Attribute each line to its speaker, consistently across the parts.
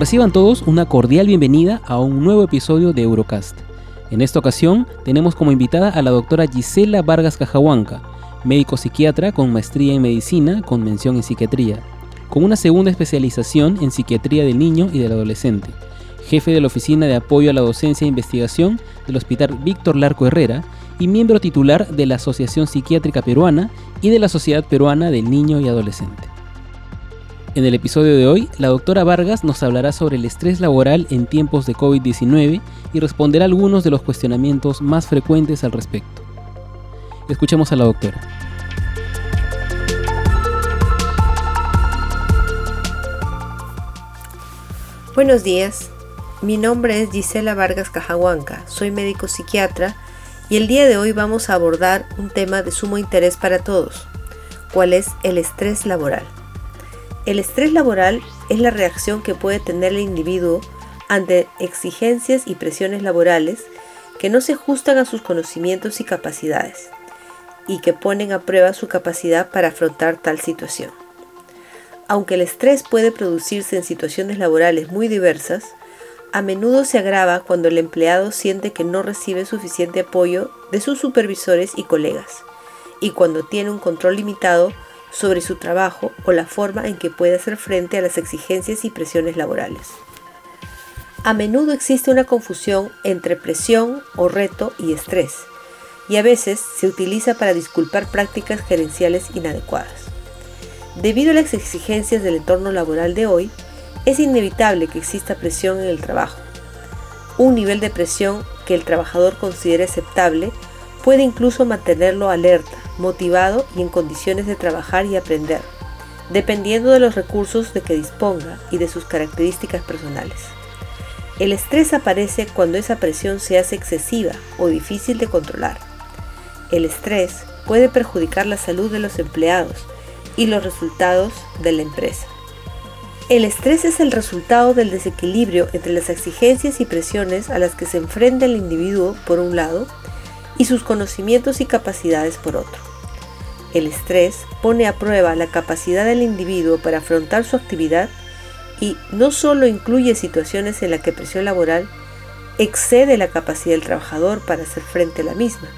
Speaker 1: Reciban todos una cordial bienvenida a un nuevo episodio de Eurocast. En esta ocasión tenemos como invitada a la doctora Gisela Vargas Cajahuanca, médico psiquiatra con maestría en medicina con mención en psiquiatría, con una segunda especialización en psiquiatría del niño y del adolescente, jefe de la Oficina de Apoyo a la Docencia e Investigación del Hospital Víctor Larco Herrera y miembro titular de la Asociación Psiquiátrica Peruana y de la Sociedad Peruana del Niño y Adolescente. En el episodio de hoy, la doctora Vargas nos hablará sobre el estrés laboral en tiempos de COVID-19 y responderá algunos de los cuestionamientos más frecuentes al respecto. Escuchemos a la doctora.
Speaker 2: Buenos días, mi nombre es Gisela Vargas Cajahuanca, soy médico psiquiatra y el día de hoy vamos a abordar un tema de sumo interés para todos, cuál es el estrés laboral. El estrés laboral es la reacción que puede tener el individuo ante exigencias y presiones laborales que no se ajustan a sus conocimientos y capacidades y que ponen a prueba su capacidad para afrontar tal situación. Aunque el estrés puede producirse en situaciones laborales muy diversas, a menudo se agrava cuando el empleado siente que no recibe suficiente apoyo de sus supervisores y colegas, y cuando tiene un control limitado sobre su trabajo o la forma en que puede hacer frente a las exigencias y presiones laborales. A menudo existe una confusión entre presión o reto y estrés, y a veces se utiliza para disculpar prácticas gerenciales inadecuadas. Debido a las exigencias del entorno laboral de hoy, es inevitable que exista presión en el trabajo. Un nivel de presión que el trabajador considere aceptable puede incluso mantenerlo alerta, motivado y en condiciones de trabajar y aprender, dependiendo de los recursos de que disponga y de sus características personales. El estrés aparece cuando esa presión se hace excesiva o difícil de controlar. El estrés puede perjudicar la salud de los empleados y los resultados de la empresa. El estrés es el resultado del desequilibrio entre las exigencias y presiones a las que se enfrenta el individuo por un lado y sus conocimientos y capacidades por otro. El estrés pone a prueba la capacidad del individuo para afrontar su actividad y no solo incluye situaciones en las que presión laboral excede la capacidad del trabajador para hacer frente a la misma,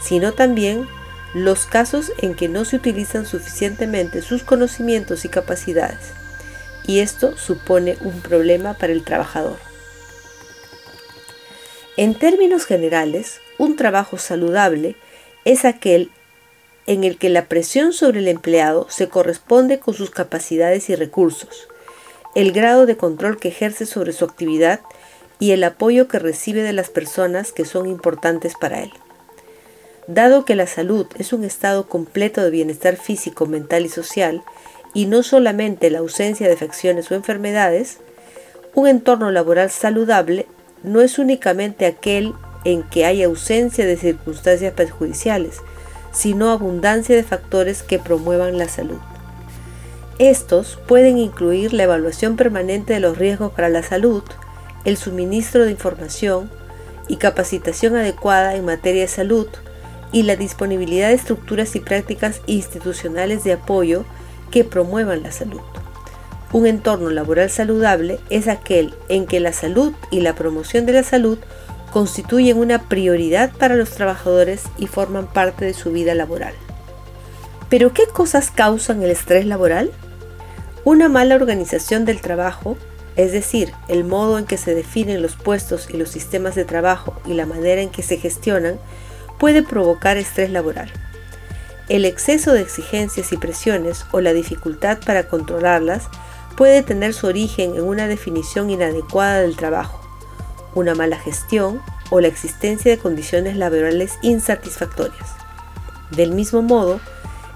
Speaker 2: sino también los casos en que no se utilizan suficientemente sus conocimientos y capacidades, y esto supone un problema para el trabajador. En términos generales, un trabajo saludable es aquel en el que la presión sobre el empleado se corresponde con sus capacidades y recursos, el grado de control que ejerce sobre su actividad y el apoyo que recibe de las personas que son importantes para él. Dado que la salud es un estado completo de bienestar físico, mental y social, y no solamente la ausencia de afecciones o enfermedades, un entorno laboral saludable no es únicamente aquel en que hay ausencia de circunstancias perjudiciales, sino abundancia de factores que promuevan la salud. Estos pueden incluir la evaluación permanente de los riesgos para la salud, el suministro de información y capacitación adecuada en materia de salud y la disponibilidad de estructuras y prácticas institucionales de apoyo que promuevan la salud. Un entorno laboral saludable es aquel en que la salud y la promoción de la salud constituyen una prioridad para los trabajadores y forman parte de su vida laboral. ¿Pero qué cosas causan el estrés laboral? Una mala organización del trabajo, es decir, el modo en que se definen los puestos y los sistemas de trabajo y la manera en que se gestionan, puede provocar estrés laboral. El exceso de exigencias y presiones o la dificultad para controlarlas puede tener su origen en una definición inadecuada del trabajo, una mala gestión o la existencia de condiciones laborales insatisfactorias. Del mismo modo,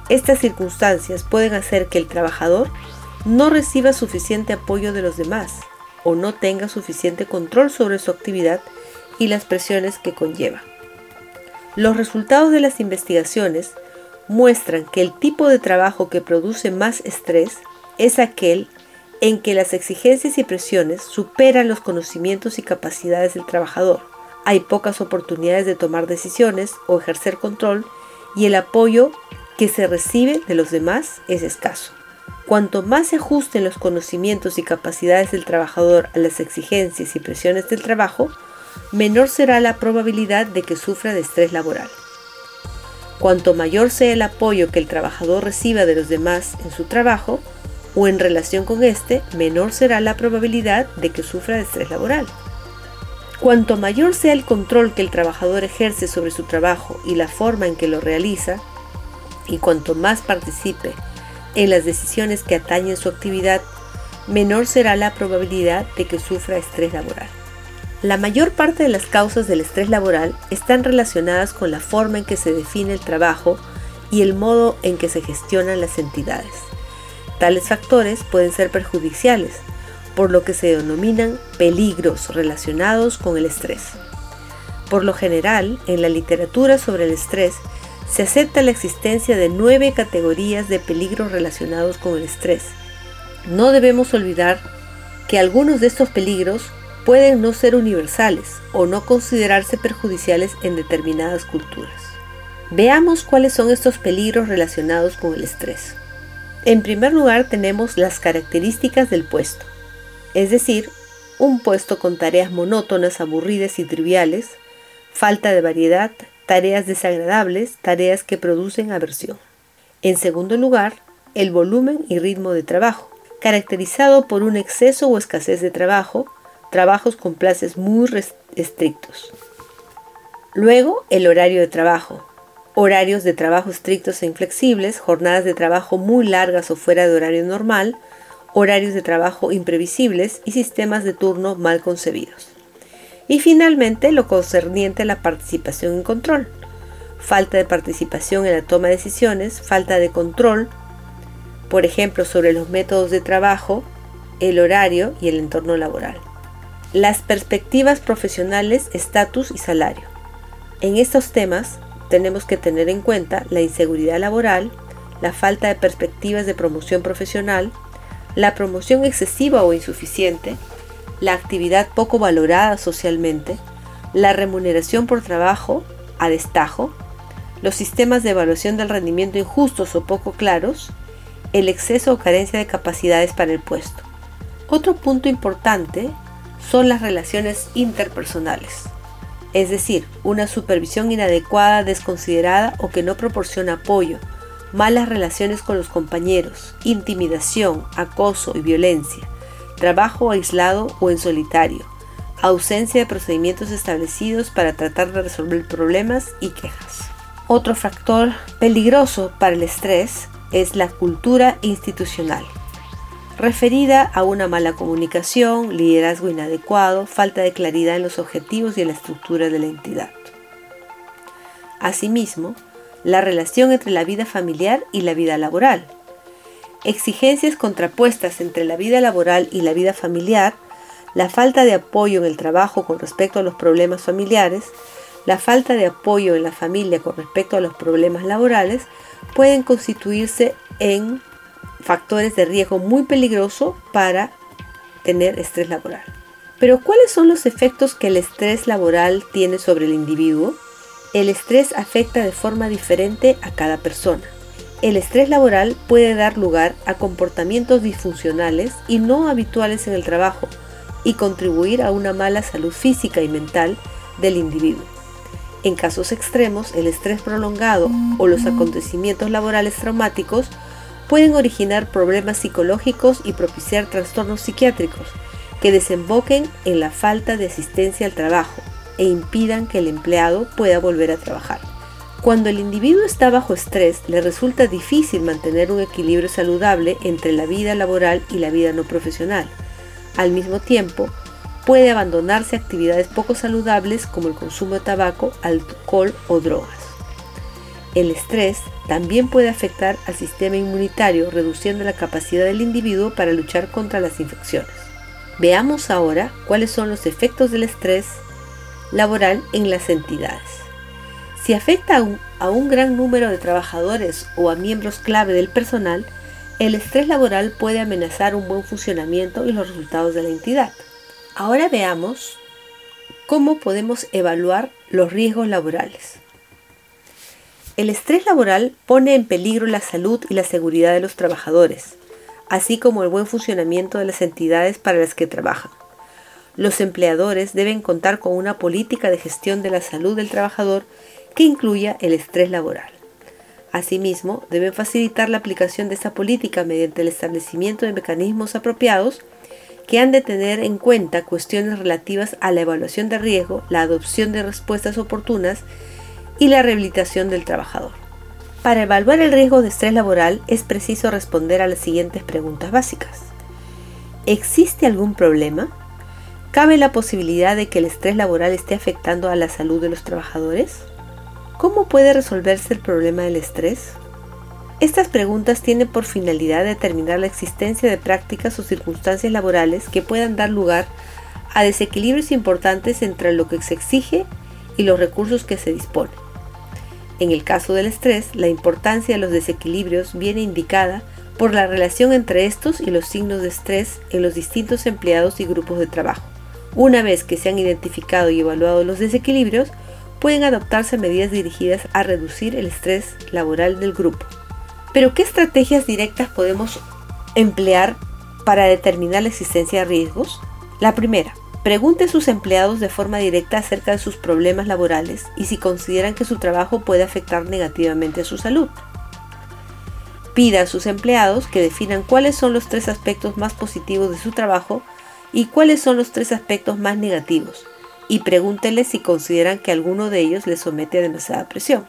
Speaker 2: estas circunstancias pueden hacer que el trabajador no reciba suficiente apoyo de los demás o no tenga suficiente control sobre su actividad y las presiones que conlleva. Los resultados de las investigaciones muestran que el tipo de trabajo que produce más estrés es aquel en que las exigencias y presiones superan los conocimientos y capacidades del trabajador. Hay pocas oportunidades de tomar decisiones o ejercer control y el apoyo que se recibe de los demás es escaso. Cuanto más se ajusten los conocimientos y capacidades del trabajador a las exigencias y presiones del trabajo, menor será la probabilidad de que sufra de estrés laboral. Cuanto mayor sea el apoyo que el trabajador reciba de los demás en su trabajo o en relación con este, menor será la probabilidad de que sufra de estrés laboral. Cuanto mayor sea el control que el trabajador ejerce sobre su trabajo y la forma en que lo realiza, y cuanto más participe en las decisiones que atañen su actividad, menor será la probabilidad de que sufra estrés laboral. La mayor parte de las causas del estrés laboral están relacionadas con la forma en que se define el trabajo y el modo en que se gestionan las entidades. Tales factores pueden ser perjudiciales, por lo que se denominan peligros relacionados con el estrés. Por lo general, en la literatura sobre el estrés se acepta la existencia de nueve categorías de peligros relacionados con el estrés. No debemos olvidar que algunos de estos peligros pueden no ser universales o no considerarse perjudiciales en determinadas culturas. Veamos cuáles son estos peligros relacionados con el estrés. En primer lugar tenemos las características del puesto, es decir, un puesto con tareas monótonas, aburridas y triviales, falta de variedad, tareas desagradables, tareas que producen aversión. En segundo lugar, el volumen y ritmo de trabajo, caracterizado por un exceso o escasez de trabajo, trabajos con plazos muy estrictos. Luego, el horario de trabajo. Horarios de trabajo estrictos e inflexibles, jornadas de trabajo muy largas o fuera de horario normal, horarios de trabajo imprevisibles y sistemas de turno mal concebidos. Y finalmente, lo concerniente a la participación en control. Falta de participación en la toma de decisiones, falta de control, por ejemplo, sobre los métodos de trabajo, el horario y el entorno laboral las perspectivas profesionales, estatus y salario. En estos temas tenemos que tener en cuenta la inseguridad laboral, la falta de perspectivas de promoción profesional, la promoción excesiva o insuficiente, la actividad poco valorada socialmente, la remuneración por trabajo a destajo, los sistemas de evaluación del rendimiento injustos o poco claros, el exceso o carencia de capacidades para el puesto. Otro punto importante son las relaciones interpersonales, es decir, una supervisión inadecuada, desconsiderada o que no proporciona apoyo, malas relaciones con los compañeros, intimidación, acoso y violencia, trabajo aislado o en solitario, ausencia de procedimientos establecidos para tratar de resolver problemas y quejas. Otro factor peligroso para el estrés es la cultura institucional referida a una mala comunicación, liderazgo inadecuado, falta de claridad en los objetivos y en la estructura de la entidad. Asimismo, la relación entre la vida familiar y la vida laboral. Exigencias contrapuestas entre la vida laboral y la vida familiar, la falta de apoyo en el trabajo con respecto a los problemas familiares, la falta de apoyo en la familia con respecto a los problemas laborales, pueden constituirse en factores de riesgo muy peligroso para tener estrés laboral. Pero ¿cuáles son los efectos que el estrés laboral tiene sobre el individuo? El estrés afecta de forma diferente a cada persona. El estrés laboral puede dar lugar a comportamientos disfuncionales y no habituales en el trabajo y contribuir a una mala salud física y mental del individuo. En casos extremos, el estrés prolongado o los acontecimientos laborales traumáticos pueden originar problemas psicológicos y propiciar trastornos psiquiátricos que desemboquen en la falta de asistencia al trabajo e impidan que el empleado pueda volver a trabajar. Cuando el individuo está bajo estrés, le resulta difícil mantener un equilibrio saludable entre la vida laboral y la vida no profesional. Al mismo tiempo, puede abandonarse actividades poco saludables como el consumo de tabaco, alcohol o drogas. El estrés también puede afectar al sistema inmunitario, reduciendo la capacidad del individuo para luchar contra las infecciones. Veamos ahora cuáles son los efectos del estrés laboral en las entidades. Si afecta a un, gran número de trabajadores o a miembros clave del personal, el estrés laboral puede amenazar un buen funcionamiento y los resultados de la entidad. Ahora veamos cómo podemos evaluar los riesgos laborales. El estrés laboral pone en peligro la salud y la seguridad de los trabajadores, así como el buen funcionamiento de las entidades para las que trabajan. Los empleadores deben contar con una política de gestión de la salud del trabajador que incluya el estrés laboral. Asimismo, deben facilitar la aplicación de esta política mediante el establecimiento de mecanismos apropiados que han de tener en cuenta cuestiones relativas a la evaluación de riesgo, la adopción de respuestas oportunas y la rehabilitación del trabajador. Para evaluar el riesgo de estrés laboral es preciso responder a las siguientes preguntas básicas. ¿Existe algún problema? ¿Cabe la posibilidad de que el estrés laboral esté afectando a la salud de los trabajadores? ¿Cómo puede resolverse el problema del estrés? Estas preguntas tienen por finalidad determinar la existencia de prácticas o circunstancias laborales que puedan dar lugar a desequilibrios importantes entre lo que se exige y los recursos que se disponen. En el caso del estrés, la importancia de los desequilibrios viene indicada por la relación entre estos y los signos de estrés en los distintos empleados y grupos de trabajo. Una vez que se han identificado y evaluado los desequilibrios, pueden adoptarse medidas dirigidas a reducir el estrés laboral del grupo. Pero ¿qué estrategias directas podemos emplear para determinar la existencia de riesgos? La primera, pregunte a sus empleados de forma directa acerca de sus problemas laborales y si consideran que su trabajo puede afectar negativamente a su salud. Pida a sus empleados que definan cuáles son los tres aspectos más positivos de su trabajo y cuáles son los tres aspectos más negativos, y pregúntenles si consideran que alguno de ellos les somete a demasiada presión.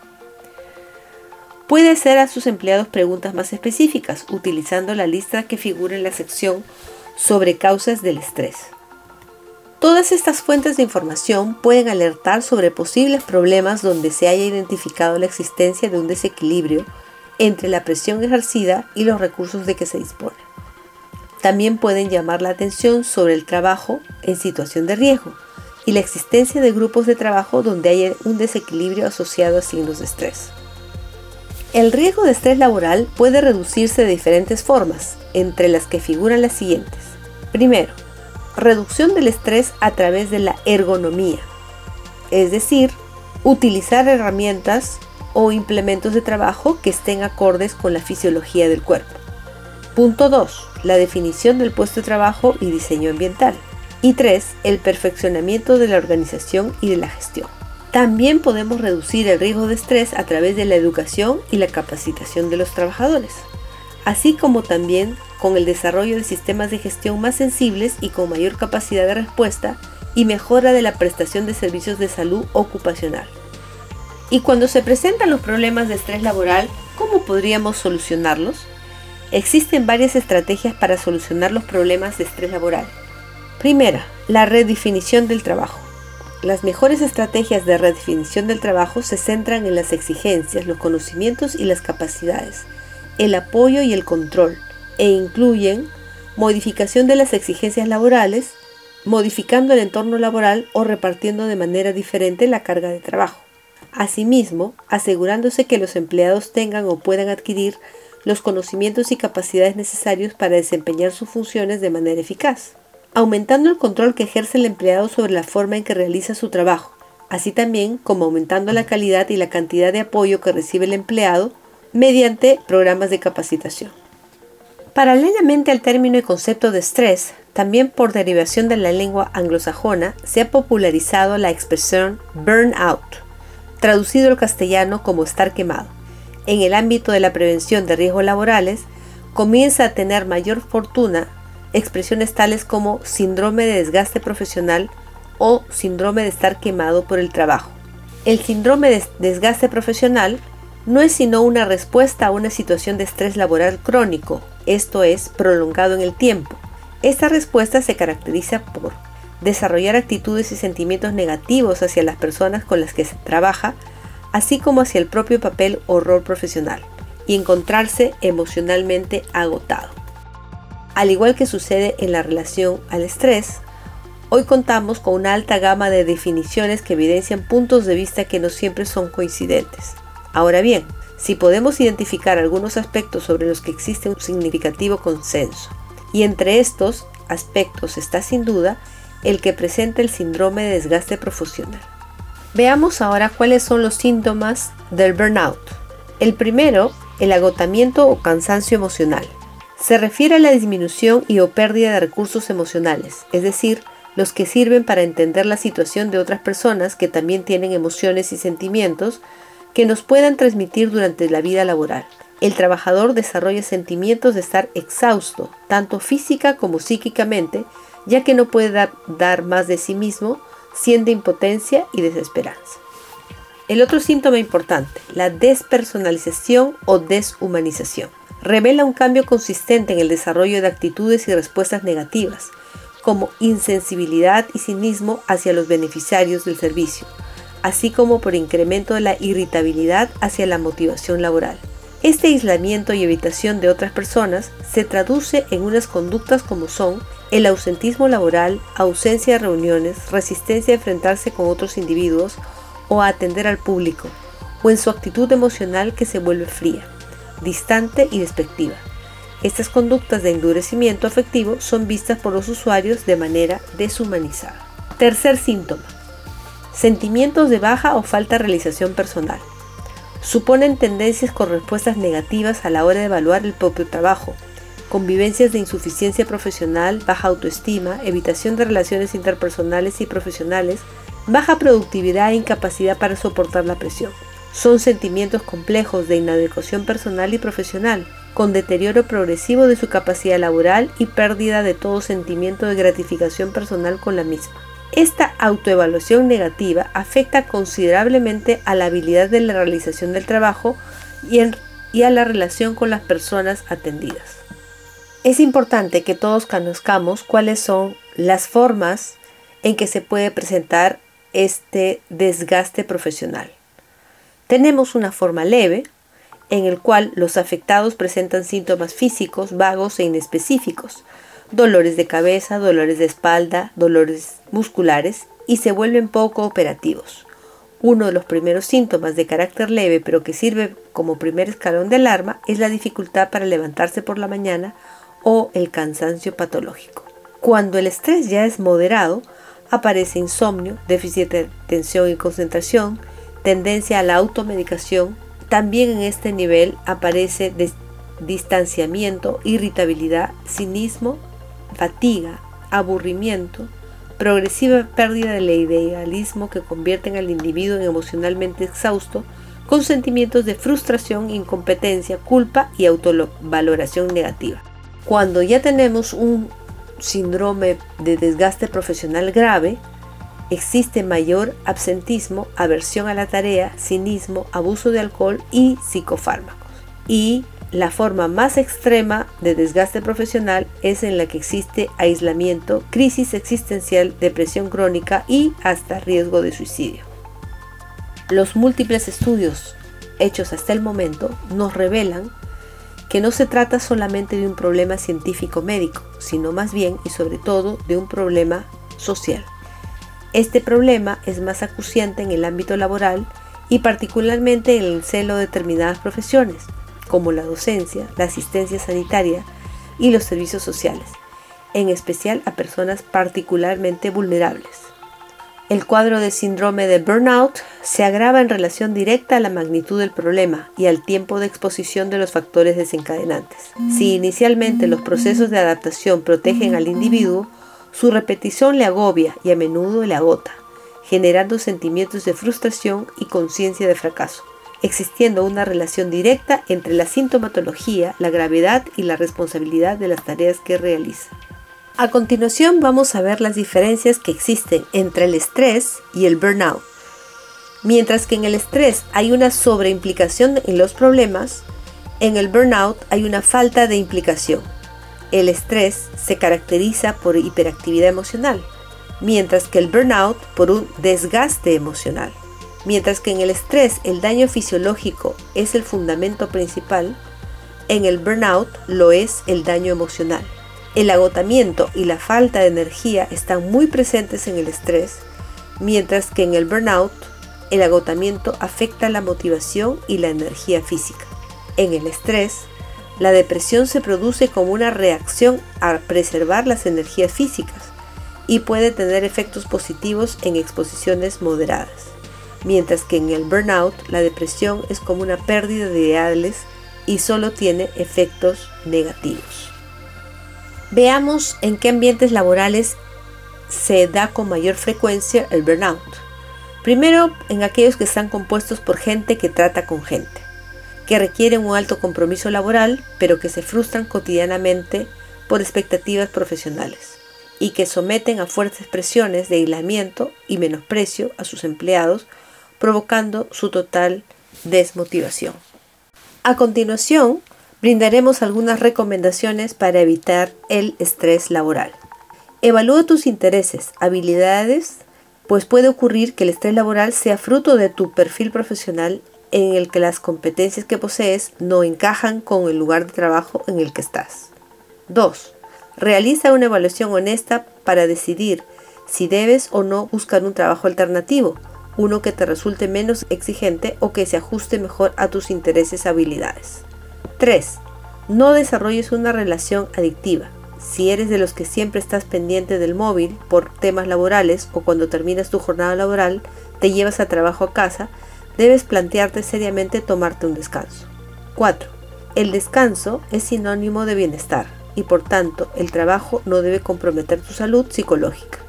Speaker 2: Puede hacer a sus empleados preguntas más específicas, utilizando la lista que figura en la sección sobre causas del estrés. Todas estas fuentes de información pueden alertar sobre posibles problemas donde se haya identificado la existencia de un desequilibrio entre la presión ejercida y los recursos de que se dispone. También pueden llamar la atención sobre el trabajo en situación de riesgo y la existencia de grupos de trabajo donde haya un desequilibrio asociado a signos de estrés. El riesgo de estrés laboral puede reducirse de diferentes formas, entre las que figuran las siguientes. Primero, reducción del estrés a través de la ergonomía, es decir, utilizar herramientas o implementos de trabajo que estén acordes con la fisiología del cuerpo. Punto 2 la definición del puesto de trabajo y diseño ambiental. Y 3. El perfeccionamiento de la organización y de la gestión. También podemos reducir el riesgo de estrés a través de la educación y la capacitación de los trabajadores, así como también con el desarrollo de sistemas de gestión más sensibles y con mayor capacidad de respuesta y mejora de la prestación de servicios de salud ocupacional. Y cuando se presentan los problemas de estrés laboral, ¿cómo podríamos solucionarlos? Existen varias estrategias para solucionar los problemas de estrés laboral. Primera, la redefinición del trabajo. Las mejores estrategias de redefinición del trabajo se centran en las exigencias, los conocimientos y las capacidades, el apoyo y el control, e incluyen modificación de las exigencias laborales, modificando el entorno laboral o repartiendo de manera diferente la carga de trabajo. Asimismo, asegurándose que los empleados tengan o puedan adquirir los conocimientos y capacidades necesarios para desempeñar sus funciones de manera eficaz, aumentando el control que ejerce el empleado sobre la forma en que realiza su trabajo, así también como aumentando la calidad y la cantidad de apoyo que recibe el empleado mediante programas de capacitación. Paralelamente al término y concepto de estrés, también por derivación de la lengua anglosajona, se ha popularizado la expresión burnout, traducido al castellano como estar quemado en el ámbito de la prevención de riesgos laborales, comienza a tener mayor fortuna expresiones tales como síndrome de desgaste profesional o síndrome de estar quemado por el trabajo. El síndrome de desgaste profesional no es sino una respuesta a una situación de estrés laboral crónico, esto es, prolongado en el tiempo. Esta respuesta se caracteriza por desarrollar actitudes y sentimientos negativos hacia las personas con las que se trabaja, así como hacia el propio papel o rol profesional, y encontrarse emocionalmente agotado. Al igual que sucede en la relación al estrés, Hoy contamos con una alta gama de definiciones que evidencian puntos de vista que no siempre son coincidentes. Ahora bien, si podemos identificar algunos aspectos sobre los que existe un significativo consenso, y entre estos aspectos está sin duda el que presenta el síndrome de desgaste profesional. Veamos ahora cuáles son los síntomas del burnout. El primero, el agotamiento o cansancio emocional. Se refiere a la disminución y o pérdida de recursos emocionales, es decir, los que sirven para entender la situación de otras personas que también tienen emociones y sentimientos que nos puedan transmitir durante la vida laboral. El trabajador desarrolla sentimientos de estar exhausto, tanto física como psíquicamente, ya que no puede dar, más de sí mismo, siente impotencia y desesperanza. El otro síntoma importante, la despersonalización o deshumanización, revela un cambio consistente en el desarrollo de actitudes y respuestas negativas, como insensibilidad y cinismo hacia los beneficiarios del servicio, así como por incremento de la irritabilidad hacia la motivación laboral. Este aislamiento y evitación de otras personas se traduce en unas conductas como son el ausentismo laboral, ausencia de reuniones, resistencia a enfrentarse con otros individuos o a atender al público, o en su actitud emocional que se vuelve fría, distante y despectiva. Estas conductas de endurecimiento afectivo son vistas por los usuarios de manera deshumanizada. Tercer síntoma. Sentimientos de baja o falta de realización personal suponen tendencias con respuestas negativas a la hora de evaluar el propio trabajo, convivencias de insuficiencia profesional, baja autoestima, evitación de relaciones interpersonales y profesionales, baja productividad e incapacidad para soportar la presión. Son sentimientos complejos de inadecuación personal y profesional, con deterioro progresivo de su capacidad laboral y pérdida de todo sentimiento de gratificación personal con la misma. Esta autoevaluación negativa afecta considerablemente a la habilidad de la realización del trabajo y, a la relación con las personas atendidas. Es importante que todos conozcamos cuáles son las formas en que se puede presentar este desgaste profesional. Tenemos una forma leve, en el cual los afectados presentan síntomas físicos vagos e inespecíficos, dolores de cabeza, dolores de espalda, dolores musculares y se vuelven poco operativos. Uno de los primeros síntomas de carácter leve pero que sirve como primer escalón de alarma es la dificultad para levantarse por la mañana o el cansancio patológico. Cuando el estrés ya es moderado, aparece insomnio, déficit de atención y concentración, tendencia a la automedicación. También en este nivel aparece distanciamiento, irritabilidad, cinismo fatiga, aburrimiento, progresiva pérdida del idealismo que convierten al individuo en emocionalmente exhausto, con sentimientos de frustración, incompetencia, culpa y autovaloración negativa. Cuando ya tenemos un síndrome de desgaste profesional grave, existe mayor absentismo, aversión a la tarea, cinismo, abuso de alcohol y psicofármacos. Y la forma más extrema de desgaste profesional es en la que existe aislamiento, crisis existencial, depresión crónica y hasta riesgo de suicidio. Los múltiples estudios hechos hasta el momento nos revelan que no se trata solamente de un problema científico médico, sino más bien y sobre todo de un problema social. Este problema es más acuciante en el ámbito laboral y particularmente en el celo de determinadas profesiones, como la docencia, la asistencia sanitaria y los servicios sociales, en especial a personas particularmente vulnerables. El cuadro de síndrome de burnout se agrava en relación directa a la magnitud del problema y al tiempo de exposición de los factores desencadenantes. Si inicialmente los procesos de adaptación protegen al individuo, su repetición le agobia y a menudo le agota, generando sentimientos de frustración y conciencia de fracaso existiendo una relación directa entre la sintomatología, la gravedad y la responsabilidad de las tareas que realiza. A continuación vamos a ver las diferencias que existen entre el estrés y el burnout. Mientras que en el estrés hay una sobreimplicación en los problemas, en el burnout hay una falta de implicación. El estrés se caracteriza por hiperactividad emocional, mientras que el burnout por un desgaste emocional. Mientras que en el estrés el daño fisiológico es el fundamento principal, en el burnout lo es el daño emocional. El agotamiento y la falta de energía están muy presentes en el estrés, mientras que en el burnout el agotamiento afecta la motivación y la energía física. En el estrés, la depresión se produce como una reacción a preservar las energías físicas y puede tener efectos positivos en exposiciones moderadas, mientras que en el burnout la depresión es como una pérdida de ideales y solo tiene efectos negativos. Veamos en qué ambientes laborales se da con mayor frecuencia el burnout. Primero, en aquellos que están compuestos por gente que trata con gente, que requieren un alto compromiso laboral, pero que se frustran cotidianamente por expectativas profesionales y que someten a fuertes presiones de aislamiento y menosprecio a sus empleados, provocando su total desmotivación. A continuación, brindaremos algunas recomendaciones para evitar el estrés laboral. Evalúa tus intereses, habilidades, pues puede ocurrir que el estrés laboral sea fruto de tu perfil profesional en el que las competencias que posees no encajan con el lugar de trabajo en el que estás. 2. Realiza una evaluación honesta para decidir si debes o no buscar un trabajo alternativo, uno que te resulte menos exigente o que se ajuste mejor a tus intereses y habilidades. 3. No desarrolles una relación adictiva. Si eres de los que siempre estás pendiente del móvil por temas laborales o cuando terminas tu jornada laboral te llevas a trabajo a casa, debes plantearte seriamente tomarte un descanso. 4. El descanso es sinónimo de bienestar y por tanto el trabajo no debe comprometer tu salud psicológica.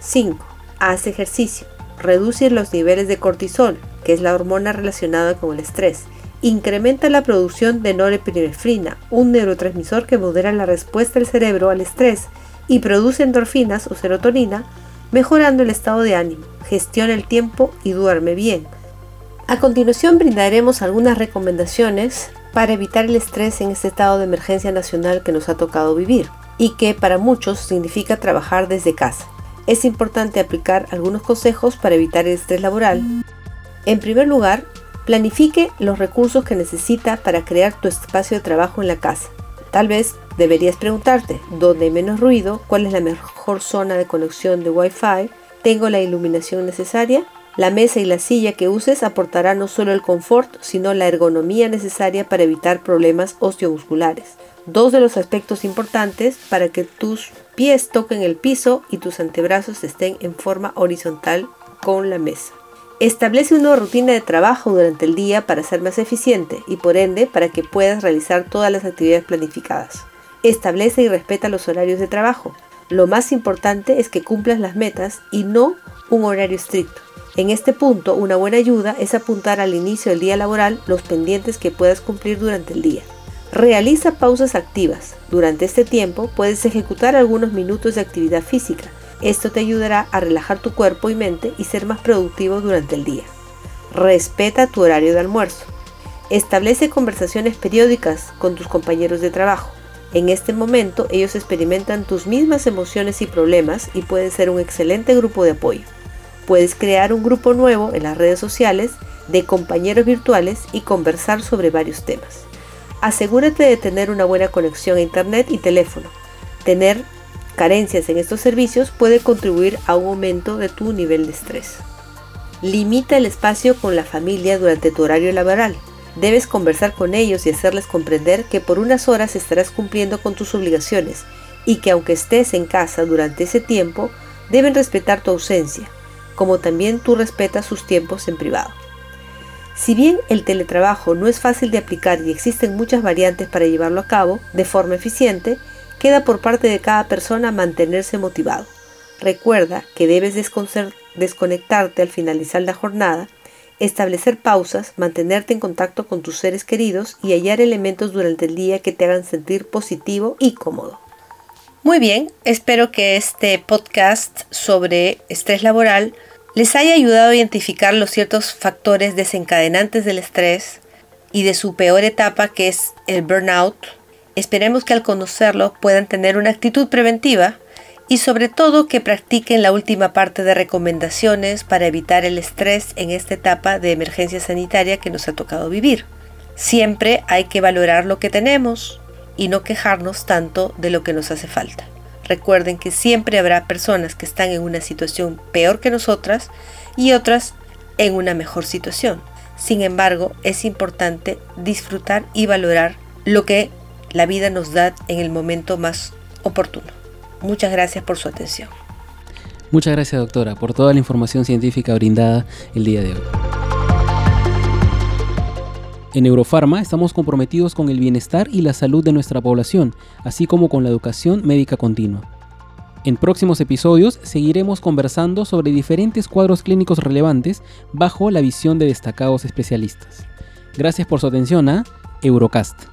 Speaker 2: 5. Haz ejercicio. Reduce los niveles de cortisol, que es la hormona relacionada con el estrés, incrementa la producción de norepinefrina, un neurotransmisor que modera la respuesta del cerebro al estrés y produce endorfinas o serotonina, mejorando el estado de ánimo, gestiona el tiempo y duerme bien. A continuación brindaremos algunas recomendaciones para evitar el estrés en este estado de emergencia nacional que nos ha tocado vivir y que para muchos significa trabajar desde casa. Es importante aplicar algunos consejos para evitar el estrés laboral. En primer lugar, Planifique los recursos que necesita para crear tu espacio de trabajo en la casa. Tal vez deberías preguntarte, ¿dónde hay menos ruido? ¿Cuál es la mejor zona de conexión de Wi-Fi? ¿Tengo la iluminación necesaria? La mesa y la silla que uses aportarán no solo el confort, sino la ergonomía necesaria para evitar problemas osteomusculares. Dos de los aspectos importantes para que tus pies toquen el piso y tus antebrazos estén en forma horizontal con la mesa. Establece una rutina de trabajo durante el día para ser más eficiente y por ende para que puedas realizar todas las actividades planificadas. Establece y respeta los horarios de trabajo. Lo más importante es que cumplas las metas y no un horario estricto. En este punto, una buena ayuda es apuntar al inicio del día laboral los pendientes que puedas cumplir durante el día. Realiza pausas activas. Durante este tiempo puedes ejecutar algunos minutos de actividad física esto te ayudará a relajar tu cuerpo y mente y ser más productivo durante el día. Respeta tu horario de almuerzo. Establece conversaciones periódicas con tus compañeros de trabajo. En este momento ellos experimentan tus mismas emociones y problemas y pueden ser un excelente grupo de apoyo. Puedes crear un grupo nuevo en las redes sociales de compañeros virtuales y conversar sobre varios temas. Asegúrate de tener una buena conexión a Internet y teléfono. Tener carencias en estos servicios puede contribuir a un aumento de tu nivel de estrés. Limita el espacio con la familia durante tu horario laboral. Debes conversar con ellos y hacerles comprender que por unas horas estarás cumpliendo con tus obligaciones y que aunque estés en casa durante ese tiempo, deben respetar tu ausencia, como también tú respetas sus tiempos en privado. Si bien el teletrabajo no es fácil de aplicar y existen muchas variantes para llevarlo a cabo de forma eficiente, queda por parte de cada persona mantenerse motivado. Recuerda que debes desconectarte al finalizar la jornada, establecer pausas, mantenerte en contacto con tus seres queridos y hallar elementos durante el día que te hagan sentir positivo y cómodo. Muy bien, espero que este podcast sobre estrés laboral les haya ayudado a identificar los ciertos factores desencadenantes del estrés y de su peor etapa que es el burnout Esperemos que al conocerlo puedan tener una actitud preventiva y sobre todo que practiquen la última parte de recomendaciones para evitar el estrés en esta etapa de emergencia sanitaria que nos ha tocado vivir. Siempre hay que valorar lo que tenemos y no quejarnos tanto de lo que nos hace falta. Recuerden que siempre habrá personas que están en una situación peor que nosotras y otras en una mejor situación. Sin embargo, es importante disfrutar y valorar lo que la vida nos da en el momento más oportuno. Muchas gracias por su atención.
Speaker 1: Muchas gracias doctora por toda la información científica brindada el día de hoy. En Eurofarma estamos comprometidos con el bienestar y la salud de nuestra población, así como con la educación médica continua. En próximos episodios seguiremos conversando sobre diferentes cuadros clínicos relevantes bajo la visión de destacados especialistas. Gracias por su atención a Eurocast.